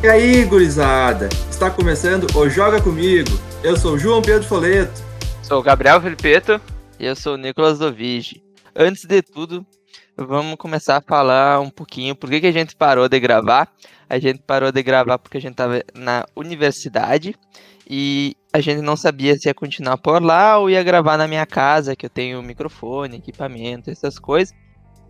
E aí, gurizada? Está começando o Joga Comigo. Eu sou o João Pedro Foleto. Sou o Gabriel Felipeto. E eu sou o Nicolas Dovigi. Antes de tudo, vamos começar a falar um pouquinho por que, que a gente parou de gravar. A gente parou de gravar porque a gente estava na universidade e a gente não sabia se ia continuar por lá ou ia gravar na minha casa, que eu tenho microfone, equipamento, essas coisas.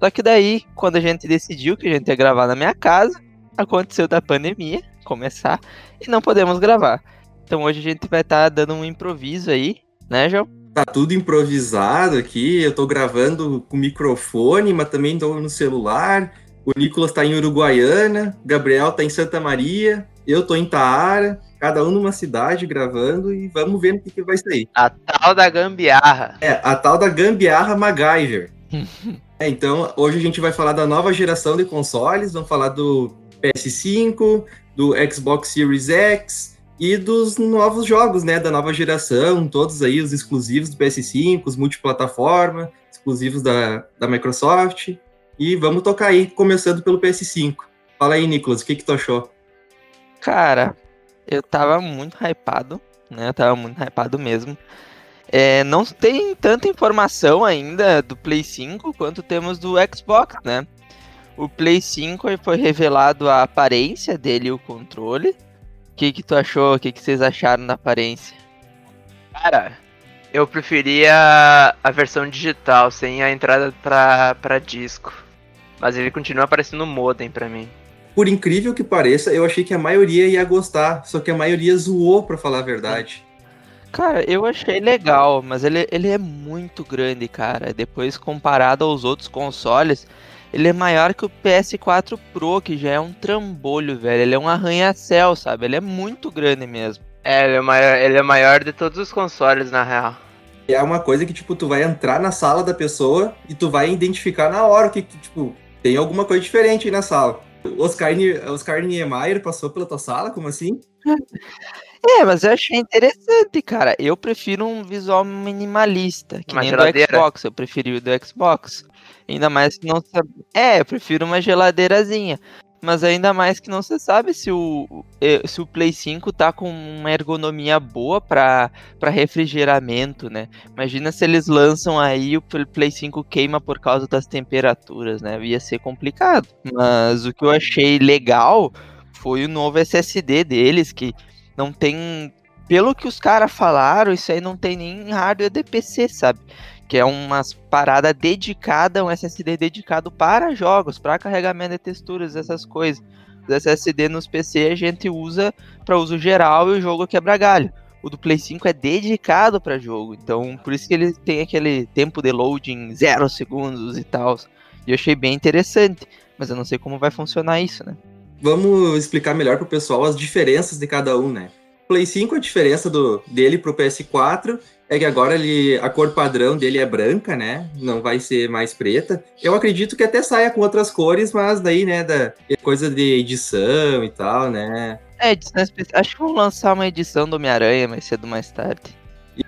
Só que daí, quando a gente decidiu que a gente ia gravar na minha casa, aconteceu da pandemia começar e não podemos gravar. Então hoje a gente vai estar tá dando um improviso aí, né, João? Tá tudo improvisado aqui. Eu tô gravando com microfone, mas também tô no celular. O Nicolas tá em Uruguaiana, Gabriel tá em Santa Maria, eu tô em Taara, cada um numa cidade gravando e vamos ver o que, que vai sair. A tal da gambiarra. É, a tal da gambiarra MacGyver. é, então, hoje a gente vai falar da nova geração de consoles, vamos falar do PS5, do Xbox Series X e dos novos jogos, né, da nova geração, todos aí os exclusivos do PS5, os multiplataforma, exclusivos da, da Microsoft. E vamos tocar aí, começando pelo PS5. Fala aí, Nicolas, o que que tu achou? Cara, eu tava muito hypado, né? Eu tava muito hypado mesmo. É, não tem tanta informação ainda do Play 5 quanto temos do Xbox, né? O Play 5 foi revelado a aparência dele e o controle. O que, que tu achou? O que, que vocês acharam da aparência? Cara, eu preferia a versão digital, sem a entrada pra, pra disco. Mas ele continua aparecendo modem pra mim. Por incrível que pareça, eu achei que a maioria ia gostar, só que a maioria zoou, pra falar a verdade. Cara, eu achei legal, mas ele, ele é muito grande, cara. Depois, comparado aos outros consoles, ele é maior que o PS4 Pro, que já é um trambolho, velho. Ele é um arranha-céu, sabe? Ele é muito grande mesmo. É, ele é, maior, ele é maior de todos os consoles, na real. É uma coisa que, tipo, tu vai entrar na sala da pessoa e tu vai identificar na hora que, tipo, tem alguma coisa diferente aí na sala. Oscar, Oscar Niemeyer passou pela tua sala? Como assim? É, mas eu achei interessante, cara. Eu prefiro um visual minimalista, que uma nem geladeira. do Xbox. Eu preferi o do Xbox. Ainda mais que não sabe. É, eu prefiro uma geladeirazinha. Mas ainda mais que não se sabe se o, se o Play 5 tá com uma ergonomia boa para refrigeramento, né? Imagina se eles lançam aí o Play 5 queima por causa das temperaturas, né? Ia ser complicado. Mas o que eu achei legal foi o novo SSD deles, que não tem. Pelo que os caras falaram, isso aí não tem nem hardware de PC, sabe? que é umas parada dedicada, um SSD dedicado para jogos, para carregamento de texturas, essas coisas. Os SSD nos PC a gente usa para uso geral e o jogo quebra galho. O do Play 5 é dedicado para jogo, então por isso que ele tem aquele tempo de loading zero segundos e tal. E eu achei bem interessante, mas eu não sei como vai funcionar isso, né? Vamos explicar melhor para o pessoal as diferenças de cada um, né? Play 5, a diferença do, dele pro PS4 é que agora ele, a cor padrão dele é branca, né? Não vai ser mais preta. Eu acredito que até saia com outras cores, mas daí, né, da coisa de edição e tal, né? É, edição especial. Acho que vão lançar uma edição do Homem-Aranha mais cedo ou mais tarde.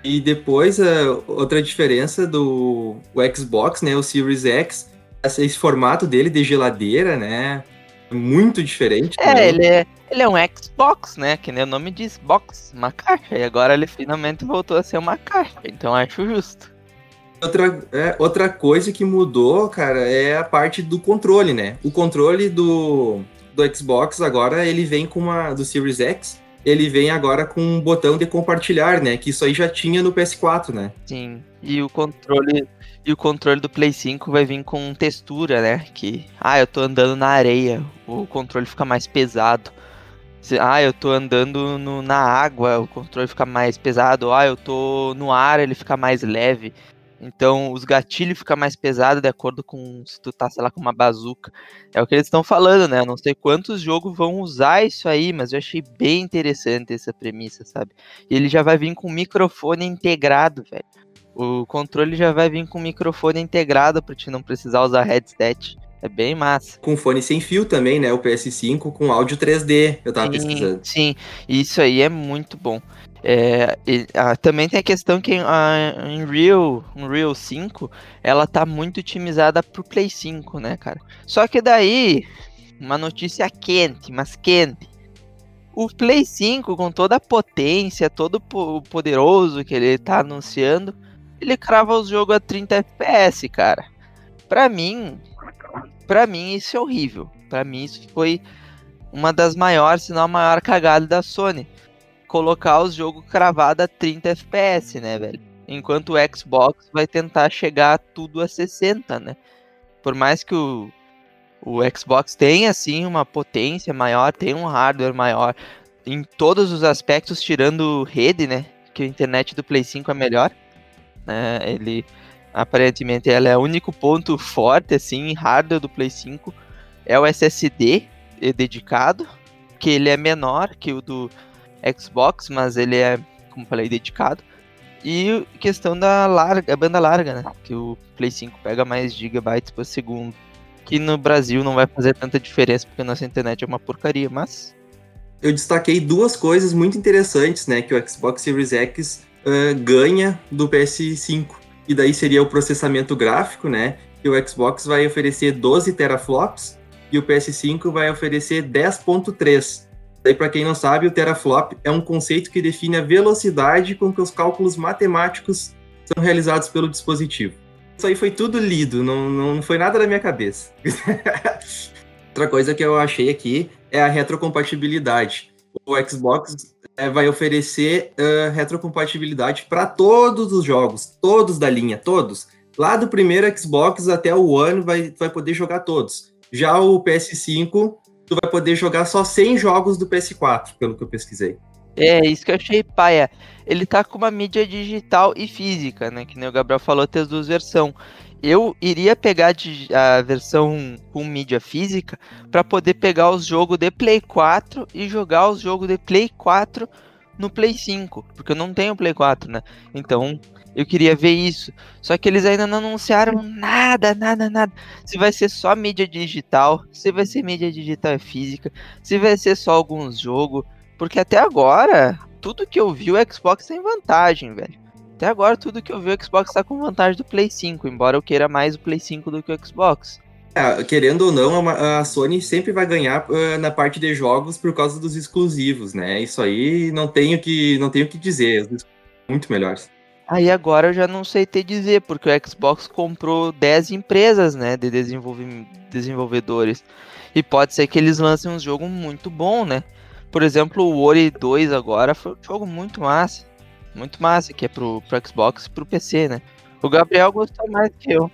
E depois, a outra diferença do Xbox, né, o Series X, esse formato dele de geladeira, né? Muito diferente. É, ele é ele é um Xbox, né? Que nem o nome diz, box, uma caixa. E agora ele finalmente voltou a ser uma caixa. Então acho justo. Outra, é, outra coisa que mudou, cara, é a parte do controle, né? O controle do, do Xbox agora ele vem com uma. do Series X, ele vem agora com um botão de compartilhar, né? Que isso aí já tinha no PS4, né? Sim. E o controle. E o controle do Play 5 vai vir com textura, né? Que. Ah, eu tô andando na areia. O controle fica mais pesado ah, eu tô andando no, na água, o controle fica mais pesado. Ah, eu tô no ar, ele fica mais leve. Então, os gatilhos ficam mais pesados de acordo com se tu tá, sei lá, com uma bazuca. É o que eles estão falando, né? Eu não sei quantos jogos vão usar isso aí, mas eu achei bem interessante essa premissa, sabe? E ele já vai vir com microfone integrado, velho. O controle já vai vir com microfone integrado para te não precisar usar headset. É bem massa. Com fone sem fio também, né? O PS5 com áudio 3D, eu tava sim, pesquisando. Sim, isso aí é muito bom. É, e, ah, também tem a questão que a Unreal, Unreal 5, ela tá muito otimizada pro Play 5, né, cara? Só que daí, uma notícia quente, mas quente. O Play 5, com toda a potência, todo o poderoso que ele tá anunciando, ele crava os jogos a 30 FPS, cara. Pra mim, pra mim isso é horrível. Pra mim isso foi uma das maiores, se não a maior cagada da Sony. Colocar os jogos cravados a 30 FPS, né, velho? Enquanto o Xbox vai tentar chegar tudo a 60, né? Por mais que o, o Xbox tenha, assim, uma potência maior, tem um hardware maior em todos os aspectos, tirando rede, né? Que a internet do Play 5 é melhor. Né? Ele, aparentemente, ela é o único ponto forte, assim, hardware do Play 5. É o SSD dedicado, que ele é menor que o do Xbox, mas ele é, como falei, dedicado. E questão da larga, banda larga, né? Que o Play 5 pega mais gigabytes por segundo. Que no Brasil não vai fazer tanta diferença porque nossa internet é uma porcaria, mas. Eu destaquei duas coisas muito interessantes, né? Que o Xbox Series X uh, ganha do PS5. E daí seria o processamento gráfico, né? Que o Xbox vai oferecer 12 teraflops e o PS5 vai oferecer 10.3. Daí, para quem não sabe, o teraflop é um conceito que define a velocidade com que os cálculos matemáticos são realizados pelo dispositivo. Isso aí foi tudo lido, não, não foi nada da minha cabeça. Outra coisa que eu achei aqui é a retrocompatibilidade. O Xbox é, vai oferecer uh, retrocompatibilidade para todos os jogos, todos da linha, todos. Lá do primeiro Xbox até o One vai, vai poder jogar todos. Já o PS5 tu vai poder jogar só 100 jogos do PS4, pelo que eu pesquisei. É, isso que eu achei paia. Ele tá com uma mídia digital e física, né? Que nem o Gabriel falou, tem as duas versões. Eu iria pegar a versão com mídia física para poder pegar os jogos de Play 4 e jogar os jogos de Play 4 no Play 5, porque eu não tenho Play 4, né? Então, eu queria ver isso. Só que eles ainda não anunciaram nada, nada, nada. Se vai ser só mídia digital, se vai ser mídia digital física, se vai ser só alguns jogos. Porque até agora, tudo que eu vi, o Xbox tem vantagem, velho. Até agora, tudo que eu vi, o Xbox tá com vantagem do Play 5, embora eu queira mais o Play 5 do que o Xbox. É, querendo ou não, a Sony sempre vai ganhar uh, na parte de jogos por causa dos exclusivos, né? Isso aí não tenho que não tenho que dizer, muito melhores. Aí agora eu já não sei te dizer, porque o Xbox comprou 10 empresas, né, de desenvolvedores. E pode ser que eles lancem um jogo muito bom, né? Por exemplo, o Ori 2 agora foi um jogo muito massa. Muito massa, que é pro, pro Xbox e pro PC, né? O Gabriel gostou mais que eu.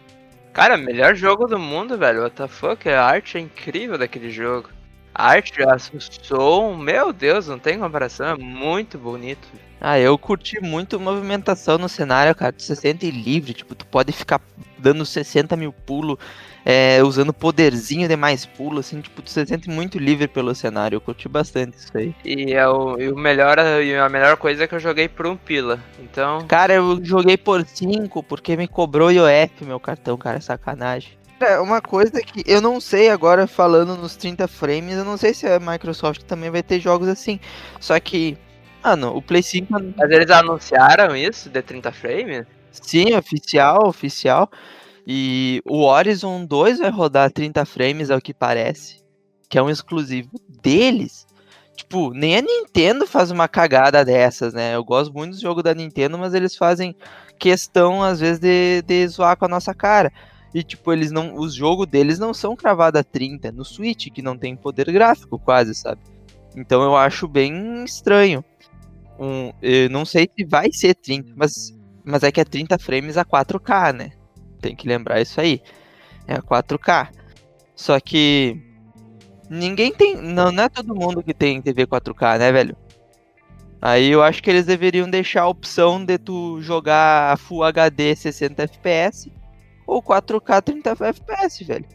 Cara, melhor jogo do mundo, velho. What the? A arte é incrível daquele jogo. Arte, o som, meu Deus, não tem comparação. É muito bonito. Ah, eu curti muito movimentação no cenário, cara. Tu se sente livre, tipo, tu pode ficar dando 60 mil pulos, é, usando poderzinho de mais pulo, assim, tipo, tu se sente muito livre pelo cenário. Eu curti bastante isso aí. E, é o, e o melhor, e a melhor coisa é que eu joguei por um pila. Então. Cara, eu joguei por 5 porque me cobrou IOF meu cartão, cara, sacanagem. É, uma coisa que eu não sei agora, falando nos 30 frames, eu não sei se a Microsoft também vai ter jogos assim. Só que Mano, o Play 5. Mas eles anunciaram isso de 30 frames? Sim, oficial, oficial. E o Horizon 2 vai rodar 30 frames, ao que parece. Que é um exclusivo deles. Tipo, nem a Nintendo faz uma cagada dessas, né? Eu gosto muito do jogo da Nintendo, mas eles fazem questão, às vezes, de, de zoar com a nossa cara. E, tipo, eles não. Os jogos deles não são cravados a 30 no Switch, que não tem poder gráfico, quase, sabe? Então eu acho bem estranho um. Eu não sei se vai ser 30, mas, mas é que é 30 frames a 4K, né? Tem que lembrar isso aí. É a 4K. Só que. Ninguém tem. Não, não é todo mundo que tem TV 4K, né, velho? Aí eu acho que eles deveriam deixar a opção de tu jogar Full HD 60 FPS ou 4K 30 FPS, velho.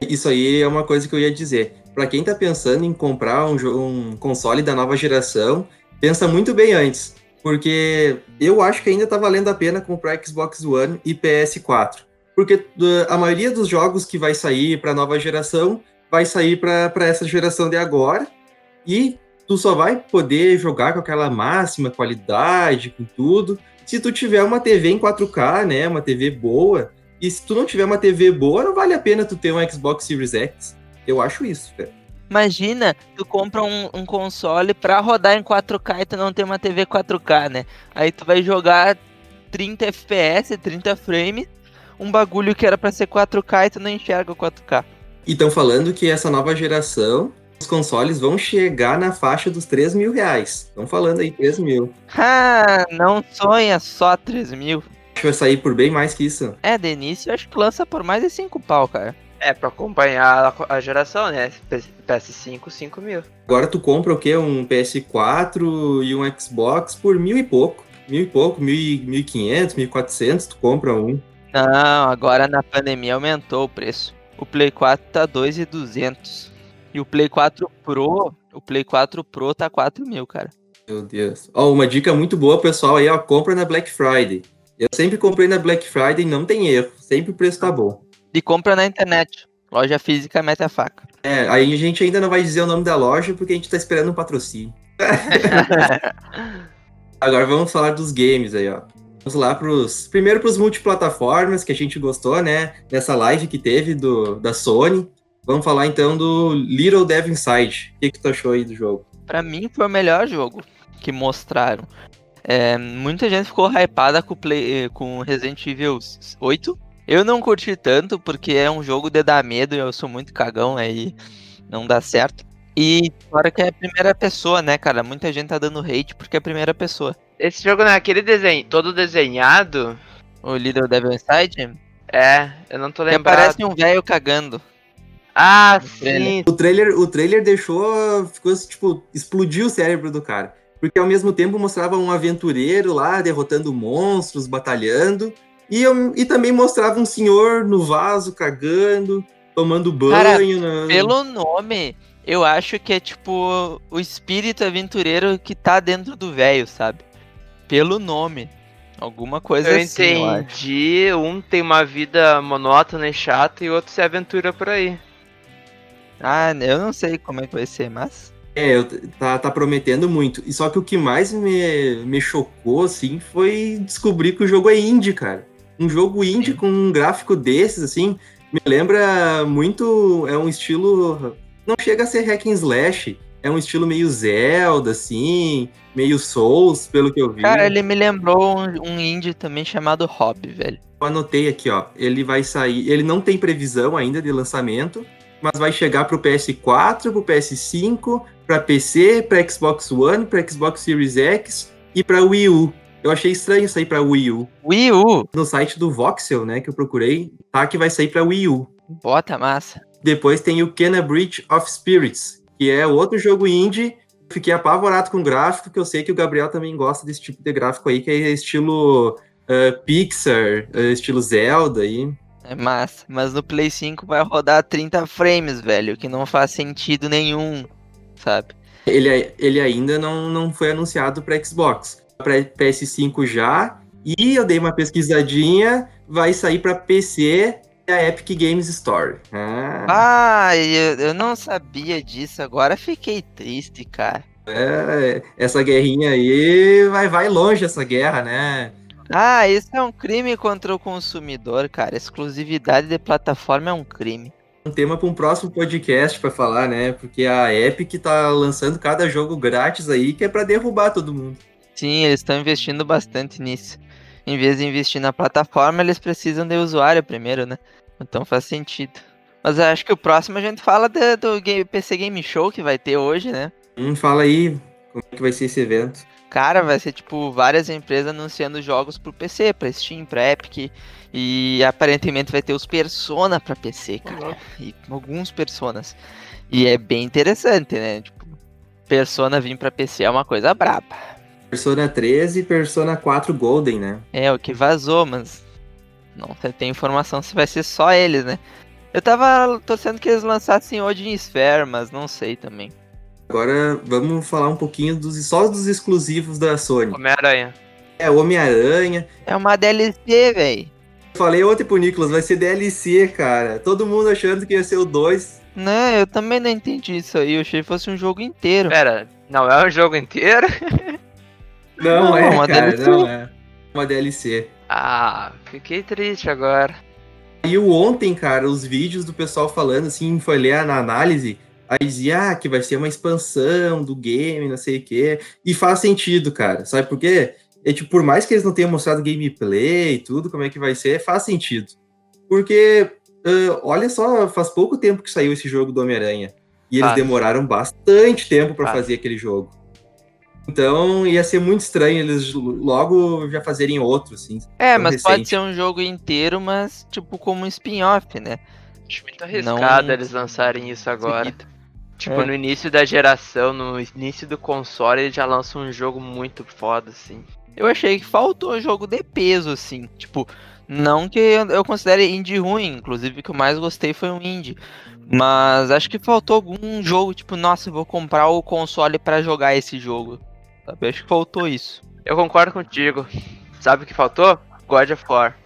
Isso aí é uma coisa que eu ia dizer. Para quem tá pensando em comprar um, um console da nova geração, pensa muito bem antes, porque eu acho que ainda tá valendo a pena comprar Xbox One e PS4, porque a maioria dos jogos que vai sair para nova geração vai sair para essa geração de agora e tu só vai poder jogar com aquela máxima qualidade, com tudo, se tu tiver uma TV em 4K, né, uma TV boa. E se tu não tiver uma TV boa, não vale a pena tu ter um Xbox Series X. Eu acho isso, cara. Imagina, tu compra um, um, console pra rodar em 4K e tu não tem uma TV 4K, né? Aí tu vai jogar 30 FPS, 30 frames, um bagulho que era pra ser 4K e tu não enxerga o 4K. E estão falando que essa nova geração, os consoles vão chegar na faixa dos 3 mil reais. Estão falando aí 3 mil. Ah, não sonha só 3 mil. Que vai sair por bem mais que isso. É, de início acho que lança por mais de 5 pau, cara. É, pra acompanhar a, geração, né? PS5, 5 mil. Agora tu compra o quê? Um PS4 e um Xbox por mil e pouco. Mil e pouco, mil e quinhentos, mil e quatrocentos, tu compra um. Não, agora na pandemia aumentou o preço. O Play 4 tá 2,200. E o Play 4 Pro, o Play 4 Pro tá 4 mil, cara. Meu Deus. Ó, uma dica muito boa, pessoal, aí, ó, compra na Black Friday. Eu sempre comprei na Black Friday não tem erro. Sempre o preço tá bom. E compra na internet. Loja física mete a faca. É, aí a gente ainda não vai dizer o nome da loja porque a gente tá esperando um patrocínio. Agora vamos falar dos games aí, ó. Vamos lá pros. Primeiro pros multiplataformas que a gente gostou, né? Nessa live que teve do, da Sony. Vamos falar então do Little Dev Inside. O que, que tu achou aí do jogo? Pra mim foi o melhor jogo que mostraram. É, muita gente ficou hypada com, Play, com Resident Evil 8 eu não curti tanto porque é um jogo de dar medo e eu sou muito cagão aí não dá certo. E fora que é a primeira pessoa, né, cara? Muita gente tá dando hate porque é a primeira pessoa. Esse jogo não é aquele desenho todo desenhado? O Little Devil Inside? É, eu não tô lembrando. parece um velho cagando. Ah, o sim. O trailer, o trailer deixou, ficou tipo, explodiu o cérebro do cara. Porque ao mesmo tempo mostrava um aventureiro lá derrotando monstros, batalhando, e, eu, e também mostrava um senhor no vaso cagando, tomando banho. Cara, na... Pelo nome, eu acho que é tipo o espírito aventureiro que tá dentro do velho, sabe? Pelo nome. Alguma coisa eu assim. Eu entendi. Um tem uma vida monótona e chata e outro se aventura por aí. Ah, eu não sei como é que vai ser, mas. É, eu, tá, tá prometendo muito. E só que o que mais me, me chocou, assim, foi descobrir que o jogo é indie, cara. Um jogo indie com um gráfico desses, assim, me lembra muito. É um estilo. Não chega a ser hack and slash. É um estilo meio Zelda, assim, meio Souls, pelo que eu vi. Cara, ele me lembrou um, um indie também chamado Hobby, velho. Eu anotei aqui, ó. Ele vai sair. Ele não tem previsão ainda de lançamento, mas vai chegar pro PS4, pro PS5, para PC, para Xbox One, para Xbox Series X e para Wii U. Eu achei estranho sair pra Wii U. Wii U? No site do Voxel, né, que eu procurei, tá que vai sair pra Wii U. Bota massa. Depois tem o Kena Bridge of Spirits, que é outro jogo indie. Fiquei apavorado com o gráfico, que eu sei que o Gabriel também gosta desse tipo de gráfico aí, que é estilo uh, Pixar, uh, estilo Zelda aí. É massa, mas no Play 5 vai rodar 30 frames, velho, que não faz sentido nenhum, sabe? Ele, ele ainda não, não foi anunciado para Xbox para PS5 já. E eu dei uma pesquisadinha, vai sair para PC e a Epic Games Store. Ah, ah eu, eu não sabia disso, agora fiquei triste, cara. É, essa guerrinha aí vai, vai longe essa guerra, né? Ah, isso é um crime contra o consumidor, cara. Exclusividade de plataforma é um crime. Um tema para um próximo podcast para falar, né? Porque a Epic tá lançando cada jogo grátis aí que é para derrubar todo mundo. Sim, eles estão investindo bastante nisso. Em vez de investir na plataforma, eles precisam de usuário primeiro, né? Então faz sentido. Mas acho que o próximo a gente fala do game, PC Game Show que vai ter hoje, né? Hum, fala aí como é que vai ser esse evento. Cara, vai ser tipo várias empresas anunciando jogos pro PC, pra Steam, pra Epic. E aparentemente vai ter os Persona pra PC, cara. Uhum. E alguns Personas. E é bem interessante, né? Tipo, Persona vir pra PC é uma coisa braba. Persona 13 e Persona 4 Golden, né? É, o que vazou, mas não tem informação se vai ser só eles, né? Eu tava torcendo que eles lançassem Odin Sphere, mas não sei também. Agora vamos falar um pouquinho dos só dos exclusivos da Sony. Homem-Aranha. É, Homem-Aranha. É uma DLC, velho. Falei ontem pro Nicolas, vai ser DLC, cara. Todo mundo achando que ia ser o 2. Não, eu também não entendi isso aí. Eu achei que fosse um jogo inteiro. Pera, não é um jogo inteiro? Não, não é, uma cara, DLC. não é. Uma DLC. Ah, fiquei triste agora. E o ontem, cara, os vídeos do pessoal falando, assim, foi ler na análise, Aí dizia ah, que vai ser uma expansão do game, não sei o quê. E faz sentido, cara. Sabe por quê? É, tipo, por mais que eles não tenham mostrado gameplay e tudo, como é que vai ser, faz sentido. Porque, uh, olha só, faz pouco tempo que saiu esse jogo do Homem-Aranha. E eles ah. demoraram bastante tempo para ah. fazer aquele jogo. Então ia ser muito estranho eles logo já fazerem outro, assim. É, mas recente. pode ser um jogo inteiro, mas tipo como um spin-off, né? Acho muito arriscado Não... eles lançarem isso agora. Seguido. Tipo, é. no início da geração, no início do console, ele já lança um jogo muito foda, assim. Eu achei que faltou um jogo de peso, assim. Tipo, não que eu considere indie ruim, inclusive o que eu mais gostei foi um indie. Mas acho que faltou algum jogo, tipo, nossa, eu vou comprar o console para jogar esse jogo. Sabe? Acho que faltou isso. Eu concordo contigo. Sabe o que faltou? God of War.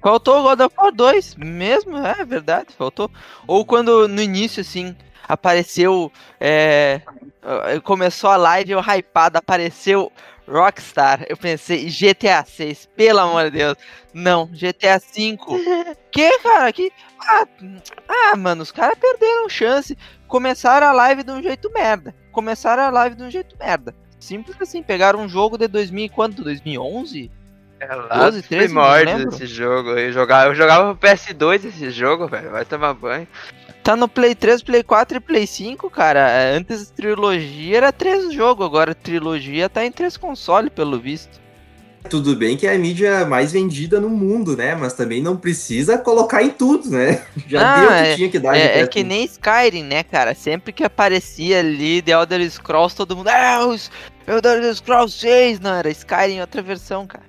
Faltou God of War 2, mesmo, é verdade, faltou. Ou quando no início, assim, apareceu. É, começou a live, eu hypado, apareceu Rockstar. Eu pensei, GTA 6, pelo amor de Deus. Não, GTA 5. que, cara? Que. Ah, ah, mano, os caras perderam chance. Começaram a live de um jeito merda. Começaram a live de um jeito merda. Simples assim, pegaram um jogo de 2000 quanto? 2011? É lá 12, 13, primórdios esse jogo. Eu jogava, eu jogava pro PS2 esse jogo, velho. Vai tomar banho. Tá no Play 3, Play 4 e Play 5, cara. Antes trilogia era três jogos, agora trilogia tá em três consoles, pelo visto. Tudo bem que é a mídia mais vendida no mundo, né? Mas também não precisa colocar em tudo, né? Já ah, deu o que é, tinha que dar. É, é que nem Skyrim, né, cara? Sempre que aparecia ali The Elder Scrolls, todo mundo. Ah, os Elder Scrolls 6! Não, era Skyrim outra versão, cara.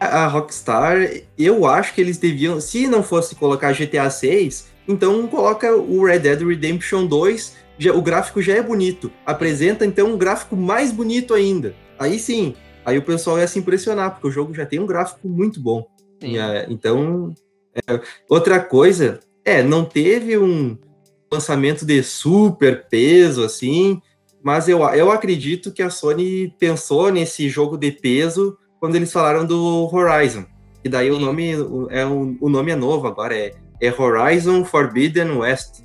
A Rockstar, eu acho que eles deviam, se não fosse colocar GTA 6, então coloca o Red Dead Redemption 2, já, o gráfico já é bonito. Apresenta então um gráfico mais bonito ainda. Aí sim, aí o pessoal ia se impressionar, porque o jogo já tem um gráfico muito bom. E, é, então, é, outra coisa, é, não teve um lançamento de super peso assim, mas eu, eu acredito que a Sony pensou nesse jogo de peso quando eles falaram do Horizon. E daí Sim. o nome é o nome é novo agora, é é Horizon Forbidden West,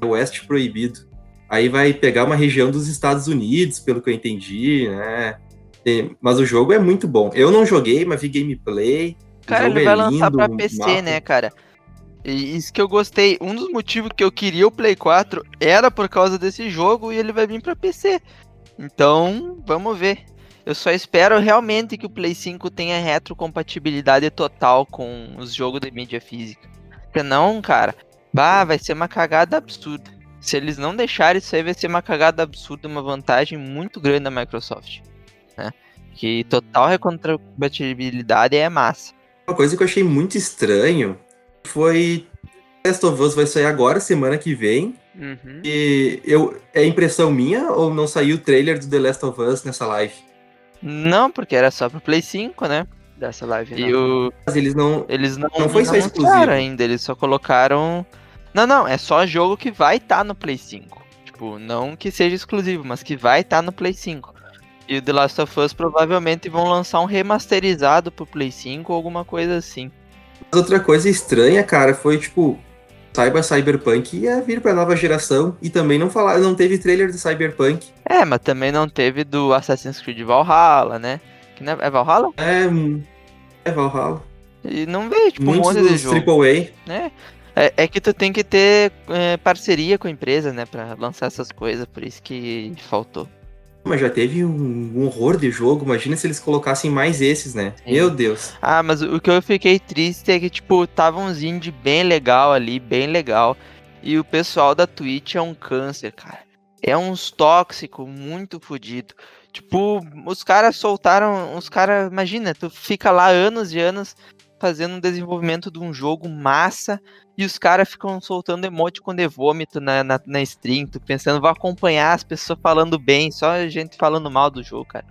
é Oeste Proibido. Aí vai pegar uma região dos Estados Unidos, pelo que eu entendi, né? Mas o jogo é muito bom. Eu não joguei, mas vi gameplay. Cara, ele vai é lançar pra PC, mapa. né, cara? E isso que eu gostei. Um dos motivos que eu queria o Play 4 era por causa desse jogo e ele vai vir pra PC. Então, vamos ver. Eu só espero realmente que o Play 5 tenha retrocompatibilidade total com os jogos de mídia física. Não, cara. Bah, vai ser uma cagada absurda. Se eles não deixarem isso aí, vai ser uma cagada absurda, uma vantagem muito grande da Microsoft. Né? Que total retrocompatibilidade é massa. Uma coisa que eu achei muito estranho foi Last of Us vai sair agora, semana que vem. Uhum. E eu, é impressão minha ou não saiu o trailer do The Last of Us nessa live? Não, porque era só pro Play 5, né? Dessa live. E o... Mas eles não. Eles não, não foi não só exclusivo ainda, eles só colocaram. Não, não, é só jogo que vai estar tá no Play 5. Tipo, não que seja exclusivo, mas que vai estar tá no Play 5. E o The Last of Us provavelmente vão lançar um remasterizado pro Play 5 ou alguma coisa assim. Mas outra coisa estranha, cara, foi tipo, saiba Cyberpunk ia vir pra nova geração e também não falar, não teve trailer do Cyberpunk. É, mas também não teve do Assassin's Creed Valhalla, né? Que não é, é Valhalla? É, é Valhalla. E não veio, tipo, Muitos um monte de jogo. AAA. É. É, é que tu tem que ter é, parceria com a empresa, né, pra lançar essas coisas, por isso que faltou. Mas já teve um, um horror de jogo, imagina se eles colocassem mais esses, né? Sim. Meu Deus. Ah, mas o que eu fiquei triste é que, tipo, tava uns indie bem legal ali, bem legal. E o pessoal da Twitch é um câncer, cara. É uns tóxico muito fodido. Tipo, os caras soltaram. Os caras. Imagina, tu fica lá anos e anos fazendo um desenvolvimento de um jogo massa e os caras ficam soltando emote com de vômito na, na, na stream, tu pensando, vou acompanhar as pessoas falando bem, só a gente falando mal do jogo, cara.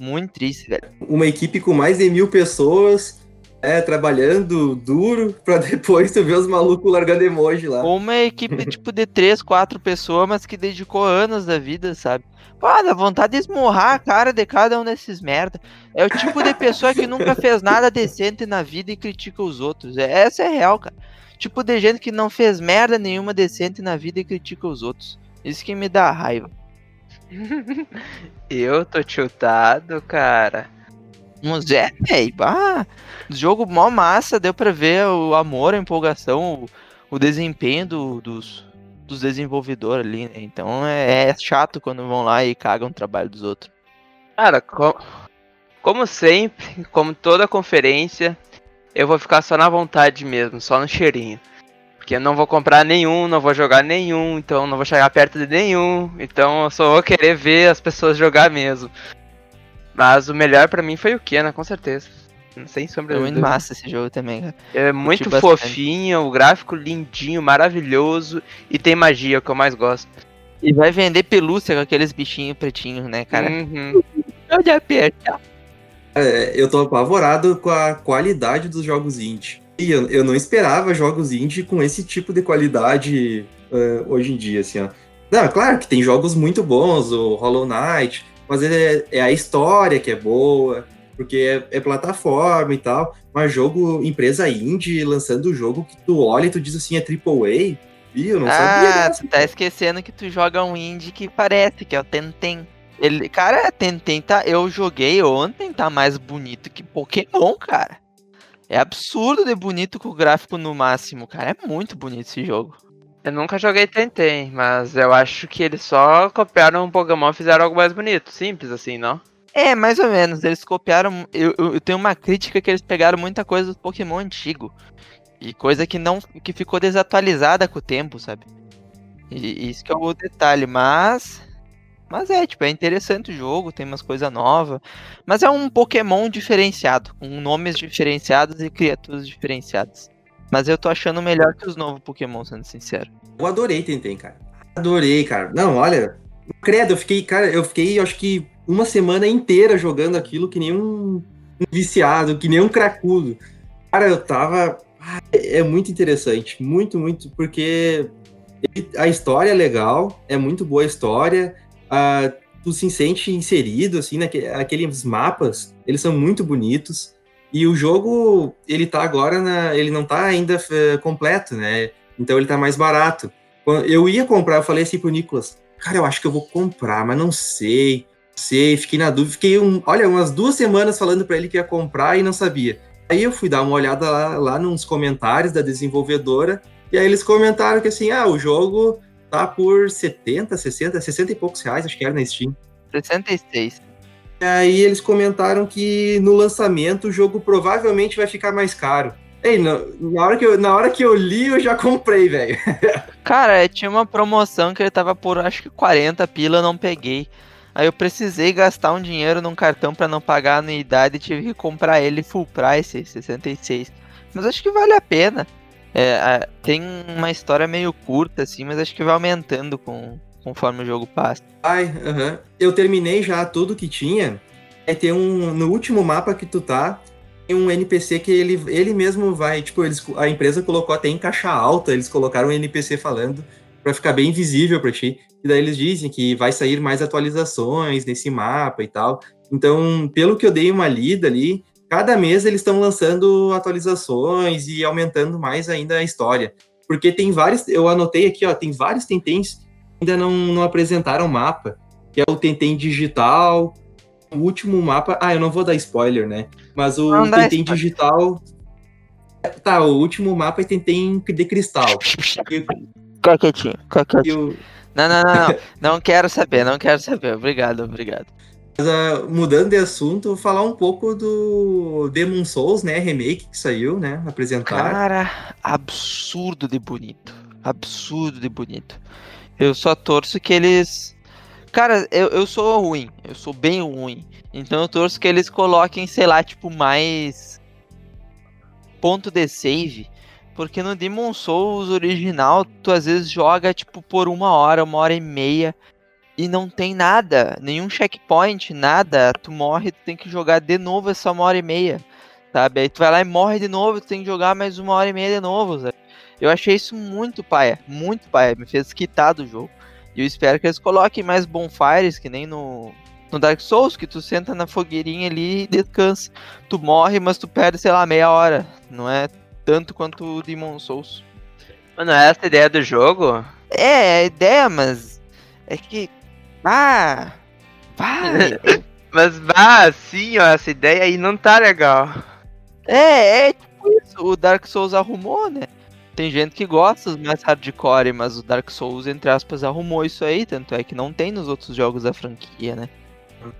Muito triste, velho. Uma equipe com mais de mil pessoas é, trabalhando duro pra depois tu ver os malucos largando emoji lá. Uma equipe tipo de três, quatro pessoas, mas que dedicou anos da vida, sabe? Pô, dá vontade de esmurrar a cara de cada um desses merda. É o tipo de pessoa que nunca fez nada decente na vida e critica os outros. É, essa é real, cara. Tipo de gente que não fez merda nenhuma decente na vida e critica os outros. Isso que me dá raiva. eu tô tiltado, cara. Mas é, velho. Ah, jogo mó massa, deu pra ver o amor, a empolgação, o, o desempenho do, dos, dos desenvolvedores ali, né? Então é, é, chato quando vão lá e cagam o trabalho dos outros. Cara, co como sempre, como toda conferência, eu vou ficar só na vontade mesmo, só no cheirinho. Porque eu não vou comprar nenhum, não vou jogar nenhum, então não vou chegar perto de nenhum. Então eu só vou querer ver as pessoas jogar mesmo. Mas o melhor para mim foi o Kena, com certeza. Sem sombra de dúvida. É muito massa esse jogo também, cara. É muito fofinho, o gráfico lindinho, maravilhoso e tem magia, que eu mais gosto. E vai vender pelúcia com aqueles bichinhos pretinhos, né, cara? Uhum. Onde aperta? É, eu tô apavorado com a qualidade dos jogos indie. E eu, eu não esperava jogos indie com esse tipo de qualidade uh, hoje em dia, assim, ó. Não, claro que tem jogos muito bons, o Hollow Knight, mas é, é a história que é boa, porque é, é, plataforma e tal, mas jogo, empresa indie lançando o jogo que tu olha e tu diz assim, é AAA, e eu não ah, sabia. Ah, tu tá esquecendo que tu joga um indie que parece, que é o Tentem. Ele, cara, Tentem tá, eu joguei ontem, tá mais bonito que Pokémon, cara. É absurdo de bonito com o gráfico no máximo, cara. É muito bonito esse jogo. Eu nunca joguei Tentem, mas eu acho que eles só copiaram um Pokémon e fizeram algo mais bonito. Simples assim, não? É, mais ou menos. Eles copiaram. Eu, eu, eu tenho uma crítica que eles pegaram muita coisa do Pokémon antigo. E coisa que não. que ficou desatualizada com o tempo, sabe? E isso que é o detalhe, mas. Mas é, tipo, é interessante o jogo, tem umas coisas novas. Mas é um Pokémon diferenciado, com nomes diferenciados e criaturas diferenciadas. Mas eu tô achando melhor que os novos Pokémon, sendo sincero. Eu adorei Tentem, cara. Adorei, cara. Não, olha. Credo, eu fiquei, cara, eu fiquei, acho que uma semana inteira jogando aquilo que nem um, um viciado, que nem um cracudo. Cara, eu tava. É muito interessante, muito, muito, porque a história é legal, é muito boa a história, uh, tu se sente inserido, assim, naqueles mapas, eles são muito bonitos, e o jogo, ele tá agora, na, ele não tá ainda uh, completo, né, então ele tá mais barato. Eu ia comprar, eu falei assim pro Nicolas, cara, eu acho que eu vou comprar, mas não sei, sei, fiquei na dúvida, fiquei, um, olha, umas duas semanas falando para ele que ia comprar e não sabia. Aí eu fui dar uma olhada lá, lá nos comentários da desenvolvedora, e aí eles comentaram que assim, ah, o jogo tá por 70, 60, 60 e poucos reais, acho que era na Steam. 66. Aí eles comentaram que no lançamento o jogo provavelmente vai ficar mais caro. Ei, na, na, hora que eu, na hora que eu li, eu já comprei, velho. Cara, tinha uma promoção que ele tava por acho que 40 pila, não peguei. Aí eu precisei gastar um dinheiro num cartão para não pagar a anuidade e tive que comprar ele full price, 66. Mas acho que vale a pena. É, tem uma história meio curta, assim, mas acho que vai aumentando com, conforme o jogo passa. Ai. Eu terminei já tudo que tinha. É ter um. No último mapa que tu tá, tem um NPC que ele, ele mesmo vai. Tipo, eles, a empresa colocou até em caixa alta, eles colocaram um NPC falando para ficar bem visível para ti. E daí eles dizem que vai sair mais atualizações nesse mapa e tal. Então, pelo que eu dei uma lida ali, cada mês eles estão lançando atualizações e aumentando mais ainda a história. Porque tem vários, eu anotei aqui, ó, tem vários Tentens ainda não, não apresentaram mapa, que é o Tentem Digital, o último mapa, ah, eu não vou dar spoiler, né? Mas o não Tentem Digital Tá, o último mapa é Tentem de Cristal. Fica quietinho. Não, não, não, não. não quero saber, não quero saber. Obrigado, obrigado. Mas, uh, mudando de assunto, vou falar um pouco do Demon Souls, né? Remake que saiu, né? Apresentar. Cara, absurdo de bonito. Absurdo de bonito. Eu só torço que eles. Cara, eu, eu sou ruim. Eu sou bem ruim. Então eu torço que eles coloquem, sei lá, tipo, mais. Ponto de save porque no Demon Souls original, tu às vezes joga tipo por uma hora, uma hora e meia e não tem nada, nenhum checkpoint, nada. Tu morre, tu tem que jogar de novo essa uma hora e meia, sabe? Aí tu vai lá e morre de novo, tu tem que jogar mais uma hora e meia de novo, sabe? Eu achei isso muito paia, muito paia, me fez quitar do jogo. E eu espero que eles coloquem mais bonfires, que nem no, no Dark Souls, que tu senta na fogueirinha ali e descansa. Tu morre, mas tu perde, sei lá, meia hora. Não é tanto quanto o Demon Souls. Mano, é essa a ideia do jogo? É, é a ideia, mas É que. Ah! Vai! Mas vá, sim, ó, essa ideia aí não tá legal. É, é tipo isso. O Dark Souls arrumou, né? Tem gente que gosta dos mais hardcore, mas o Dark Souls, entre aspas, arrumou isso aí, tanto é que não tem nos outros jogos da franquia, né?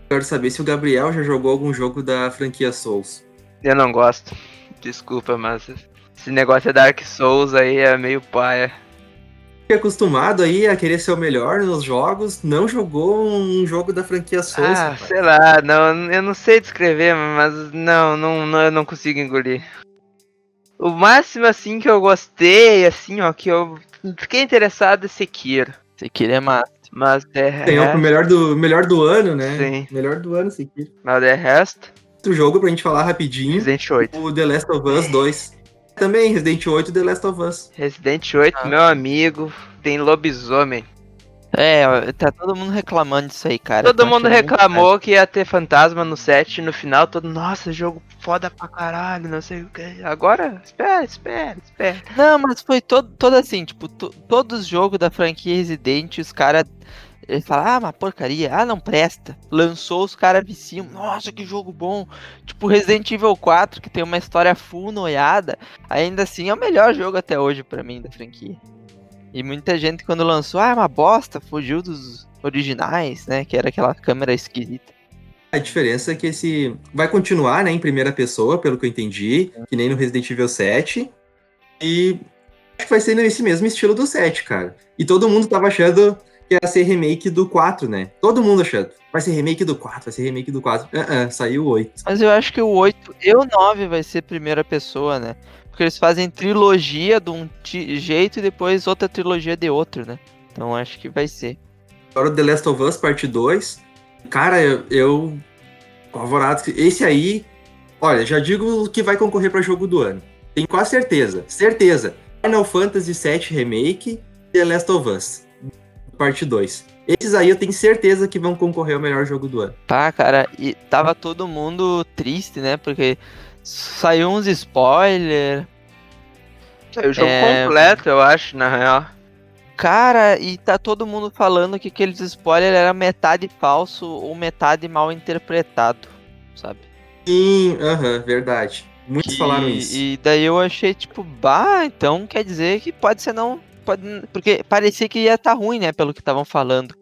Quero saber se o Gabriel já jogou algum jogo da franquia Souls. Eu não gosto. Desculpa, mas esse negócio é Dark Souls aí é meio paia. Acostumado aí a querer ser o melhor nos jogos, não jogou um jogo da franquia Souls. Ah, rapaz. sei lá, não, eu não sei descrever, mas não, não, não, eu não consigo engolir. O máximo, assim, que eu gostei, assim, ó, que eu fiquei interessado é Sekiro. Sekiro é massa. Mas é Tem o melhor do, melhor do ano, né? Sim. Melhor do ano, Sekiro. Mas de resto... Outro jogo pra gente falar rapidinho. Resident 8. O The Last of Us 2. Também, Resident 8 The Last of Us. Resident 8, ah. meu amigo, tem lobisomem. É, tá todo mundo reclamando disso aí, cara. Todo mundo reclamou que ia ter fantasma no set no final, todo, nossa, jogo foda pra caralho, não sei o que. Agora, espera, espera, espera. Não, mas foi todo, todo assim, tipo, todos os jogos da franquia Resident, os caras ele fala, ah, uma porcaria, ah, não presta. Lançou, os caras viciam, nossa, que jogo bom. Tipo, Resident Evil 4, que tem uma história full noiada, ainda assim é o melhor jogo até hoje para mim da franquia. E muita gente quando lançou, ah, é uma bosta, fugiu dos originais, né? Que era aquela câmera esquisita. A diferença é que esse vai continuar, né, em primeira pessoa, pelo que eu entendi, que nem no Resident Evil 7. E acho que vai ser nesse mesmo estilo do 7, cara. E todo mundo tava achando que ia ser remake do 4, né? Todo mundo achando. Vai ser remake do 4, vai ser remake do 4. Uh -uh, saiu o 8. Mas eu acho que o 8 e o 9 vai ser primeira pessoa, né? Porque eles fazem trilogia de um jeito e depois outra trilogia de outro, né? Então acho que vai ser. Agora o The Last of Us Parte 2. Cara, eu, eu apavorado. Esse aí, olha, já digo que vai concorrer para jogo do ano. Tenho quase certeza. Certeza. Final Fantasy VII Remake The Last of Us Parte 2. Esses aí eu tenho certeza que vão concorrer ao melhor jogo do ano. Tá, cara, e tava todo mundo triste, né? Porque Saiu uns spoiler. Saiu o jogo é... completo, eu acho, na real. Cara, e tá todo mundo falando que aqueles spoilers era metade falso ou metade mal interpretado, sabe? Sim, aham, verdade. Muitos e, falaram isso. E daí eu achei, tipo, bah, então quer dizer que pode ser não. Porque parecia que ia estar tá ruim, né? Pelo que estavam falando.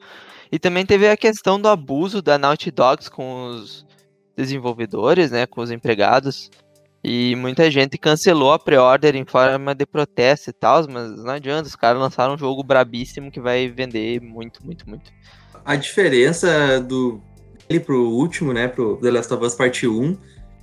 E também teve a questão do abuso da Naughty Dogs com os, desenvolvedores, né, com os empregados. E muita gente cancelou a pre-order em forma de protesto e tal, mas não adianta, os caras lançaram um jogo brabíssimo que vai vender muito, muito, muito. A diferença do ele pro último, né, pro The Last of Us Part 1,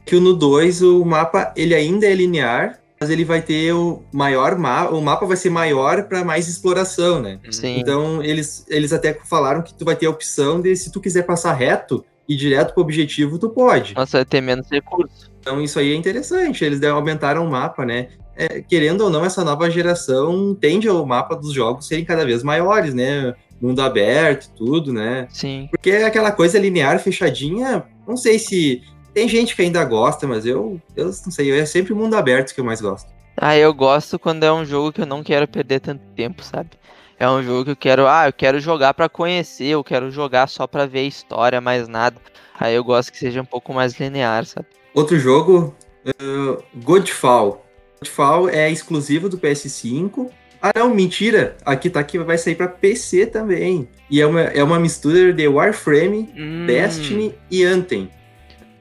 que no 2 o mapa ele ainda é linear, mas ele vai ter o maior mapa, o mapa vai ser maior para mais exploração, né? Sim. Então eles, eles até falaram que tu vai ter a opção de se tu quiser passar reto, e direto pro objetivo, tu pode. Nossa, vai ter menos recursos. Então isso aí é interessante, eles aumentaram o mapa, né? É, querendo ou não, essa nova geração tende ao mapa dos jogos serem cada vez maiores, né? Mundo aberto, tudo, né? Sim. Porque aquela coisa linear, fechadinha, não sei se. Tem gente que ainda gosta, mas eu, eu não sei, é sempre o mundo aberto que eu mais gosto. Ah, eu gosto quando é um jogo que eu não quero perder tanto tempo, sabe? É um jogo que eu quero, ah, eu quero jogar para conhecer, eu quero jogar só para ver a história, mais nada. Aí eu gosto que seja um pouco mais linear, sabe? Outro jogo, uh, Godfall. Godfall é exclusivo do PS5. Ah, não, mentira. Aqui tá que vai sair para PC também. E é uma, é uma mistura de Warframe, hum. Destiny e Anthem.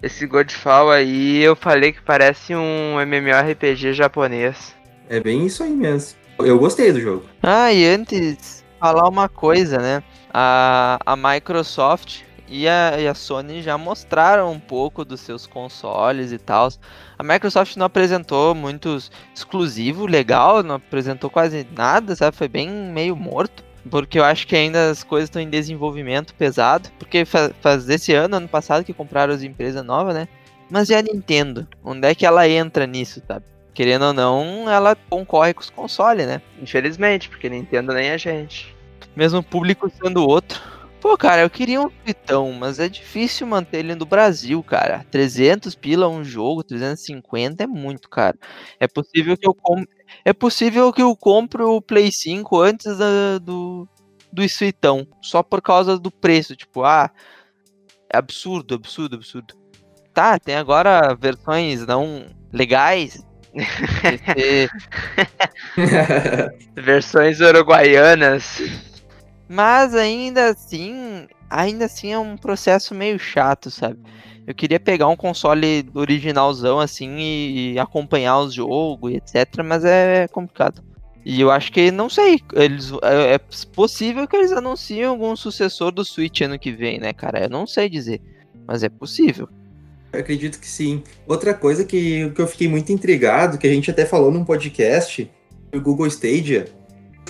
Esse Godfall aí eu falei que parece um MMORPG japonês. É bem isso aí mesmo. Eu gostei do jogo. Ah, e antes, falar uma coisa, né? A, a Microsoft e a, e a Sony já mostraram um pouco dos seus consoles e tal. A Microsoft não apresentou muitos exclusivo legal, não apresentou quase nada, sabe? Foi bem meio morto. Porque eu acho que ainda as coisas estão em desenvolvimento pesado. Porque faz, faz esse ano, ano passado, que compraram as empresas novas, né? Mas e a Nintendo? Onde é que ela entra nisso, sabe? querendo ou não, ela concorre com os consoles, né? Infelizmente, porque Nintendo nem a gente. Mesmo o público sendo outro. Pô, cara, eu queria um Vitão, mas é difícil manter ele no Brasil, cara. 300 pila um jogo, 350 é muito caro. É possível que eu com... é possível que eu compre o Play 5 antes da, do do Suitão, só por causa do preço. Tipo, ah, é absurdo, absurdo, absurdo. Tá, tem agora versões não legais. versões uruguaianas. Mas ainda assim, ainda assim é um processo meio chato, sabe? Eu queria pegar um console originalzão assim e, acompanhar os jogos e etc, mas é complicado. E eu acho que, não sei, eles, é, é, possível que eles anunciem algum sucessor do Switch ano que vem, né, cara? Eu não sei dizer, mas é possível. Eu acredito que sim. Outra coisa que, que eu fiquei muito intrigado, que a gente até falou num podcast, o Google Stadia,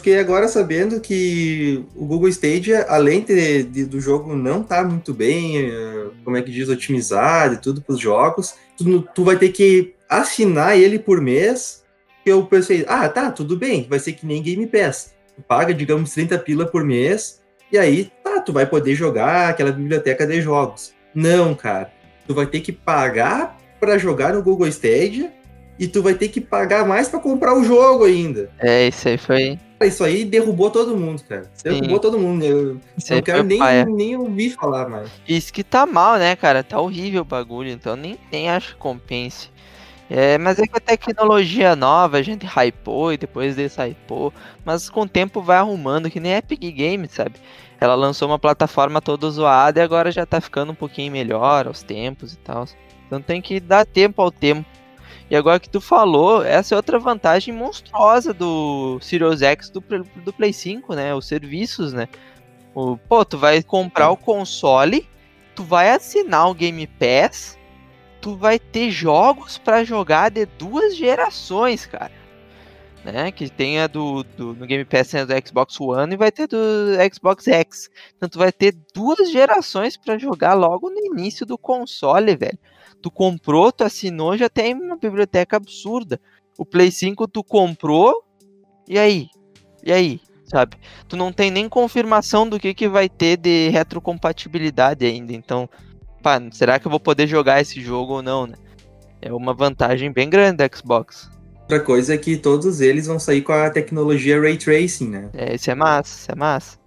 Fiquei agora sabendo que o Google Stadia, além de, de, do jogo não estar tá muito bem, eh, como é que diz, otimizado e tudo para os jogos, tu, tu vai ter que assinar ele por mês. Eu pensei, ah, tá, tudo bem, vai ser que nem Game Pass. Tu paga, digamos, 30 pila por mês, e aí, tá, tu vai poder jogar aquela biblioteca de jogos. Não, cara. Tu vai ter que pagar para jogar no Google Stadia e tu vai ter que pagar mais para comprar o jogo ainda. É, isso aí foi isso aí derrubou todo mundo, cara. Derrubou Sim. todo mundo. Eu não quero nem, nem ouvir falar mais. Isso que tá mal, né, cara? Tá horrível o bagulho, então nem, nem acho que compense. É, mas é que a tecnologia nova, a gente hypou e depois desse hypou, mas com o tempo vai arrumando, que nem Epic Games, sabe? Ela lançou uma plataforma toda zoada e agora já tá ficando um pouquinho melhor aos tempos e tal. Então tem que dar tempo ao tempo. E agora que tu falou, essa é outra vantagem monstruosa do Sirius X do, do Play 5, né? Os serviços, né? O, pô, tu vai comprar o console, tu vai assinar o Game Pass, tu vai ter jogos para jogar de duas gerações, cara. Né? Que tem a do, do no Game Pass tem do Xbox One e vai ter do Xbox X. Então tu vai ter duas gerações para jogar logo no início do console, velho. Tu comprou, tu assinou, já tem uma biblioteca absurda. O Play 5 tu comprou, e aí? E aí? Sabe? Tu não tem nem confirmação do que, que vai ter de retrocompatibilidade ainda. Então, pá, será que eu vou poder jogar esse jogo ou não, né? É uma vantagem bem grande da Xbox. Outra coisa é que todos eles vão sair com a tecnologia Ray Tracing, né? É, isso é massa, isso é massa.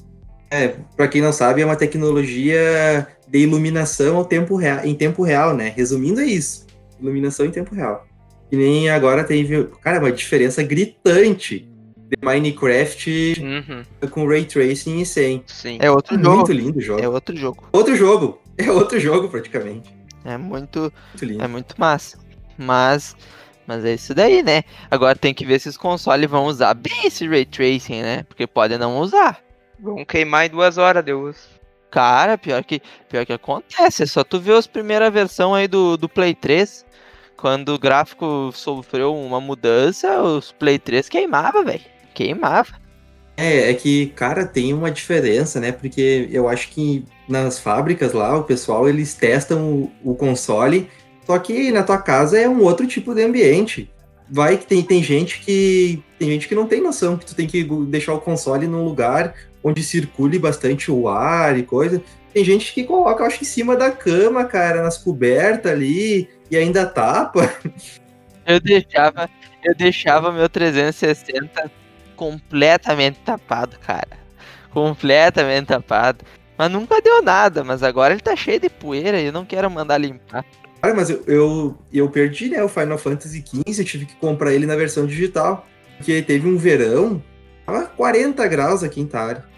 É, pra quem não sabe, é uma tecnologia de iluminação ao tempo real, em tempo real, né? Resumindo, é isso. Iluminação em tempo real. E nem agora teve, cara, uma diferença gritante de Minecraft uhum. com Ray Tracing e sem. Sim. É outro muito jogo. Muito lindo o jogo. É outro jogo. Outro jogo. É outro jogo, praticamente. É muito, muito lindo. É muito massa. Mas, mas é isso daí, né? Agora tem que ver se os consoles vão usar bem esse Ray Tracing, né? Porque podem não usar. Vão queimar em duas horas de uso. Cara, pior que, pior que acontece. É só tu ver as primeira versão aí do, do Play 3. Quando o gráfico sofreu uma mudança, os Play 3 queimava, velho. Queimava. É, é que, cara, tem uma diferença, né? Porque eu acho que nas fábricas lá, o pessoal, eles testam o, o console, só que na tua casa é um outro tipo de ambiente. Vai que tem, tem gente que. Tem gente que não tem noção que tu tem que deixar o console num lugar onde circule bastante o ar e coisa. Tem gente que coloca, acho, em cima da cama, cara, nas cobertas ali, e ainda tapa. Eu deixava, eu deixava meu 360 completamente tapado, cara. Completamente tapado. Mas nunca deu nada, mas agora ele tá cheio de poeira e eu não quero mandar limpar. Cara, mas eu, eu, eu perdi, né, o Final Fantasy XV, eu tive que comprar ele na versão digital. Porque teve um verão, tava 40 graus aqui em Tara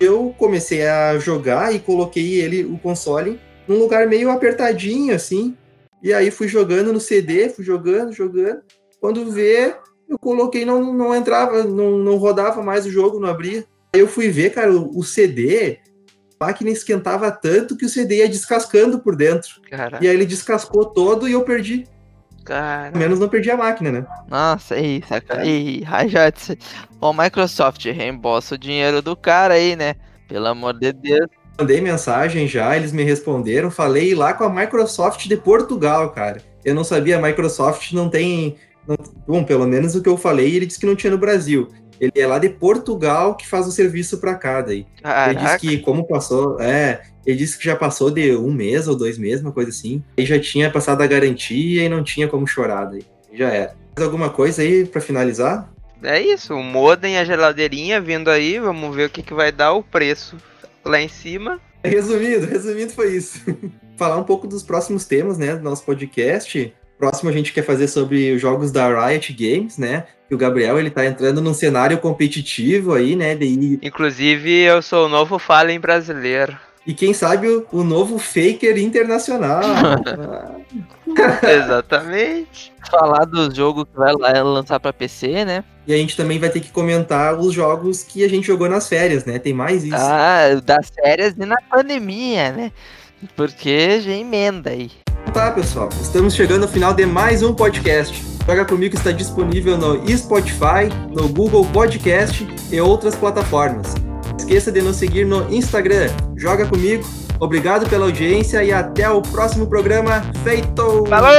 eu comecei a jogar e coloquei ele, o console, num lugar meio apertadinho, assim. E aí fui jogando no CD, fui jogando, jogando. Quando vê, eu coloquei, não, não entrava, não, não rodava mais o jogo, não abria. Aí eu fui ver, cara, o, o CD, a máquina esquentava tanto que o CD ia descascando por dentro. Caraca. E aí ele descascou todo e eu perdi. Cara. Menos não perdi a máquina, né? Nossa, aí, saca. Ih, Rajat. Ó, Microsoft, reembolsa o dinheiro do cara aí, né? Pelo amor de Deus. Mandei mensagem já, eles me responderam. Falei lá com a Microsoft de Portugal, cara. Eu não sabia, a Microsoft não tem. Não, bom, pelo menos o que eu falei, ele disse que não tinha no Brasil. Ele é lá de Portugal que faz o serviço para cá daí. Caraca. Ele disse que como passou, é, ele disse que já passou de um mês ou dois meses, uma coisa assim. E já tinha passado a garantia e não tinha como chorar daí. Já era. Mais alguma coisa aí para finalizar? é isso, o modem e a geladeirinha vindo aí, vamos ver o que, que vai dar o preço lá em cima. Resumindo, resumindo foi isso. Falar um pouco dos próximos temas, né, do nosso podcast. Próximo a gente quer fazer sobre os jogos da Riot Games, né? E o Gabriel, ele tá entrando num cenário competitivo aí, né? Daí... Inclusive, eu sou o novo Fallen brasileiro. E quem sabe o, o novo Faker internacional. Exatamente. Falar do jogo que vai lançar para PC, né? E a gente também vai ter que comentar os jogos que a gente jogou nas férias, né? Tem mais isso. Ah, das férias e na pandemia, né? Porque já emenda aí. Tá, pessoal. Estamos chegando ao final de mais um podcast. Joga Comigo está disponível no Spotify, no Google Podcast e outras plataformas esqueça de nos seguir no Instagram. Joga comigo. Obrigado pela audiência e até o próximo programa. Feito! Falou!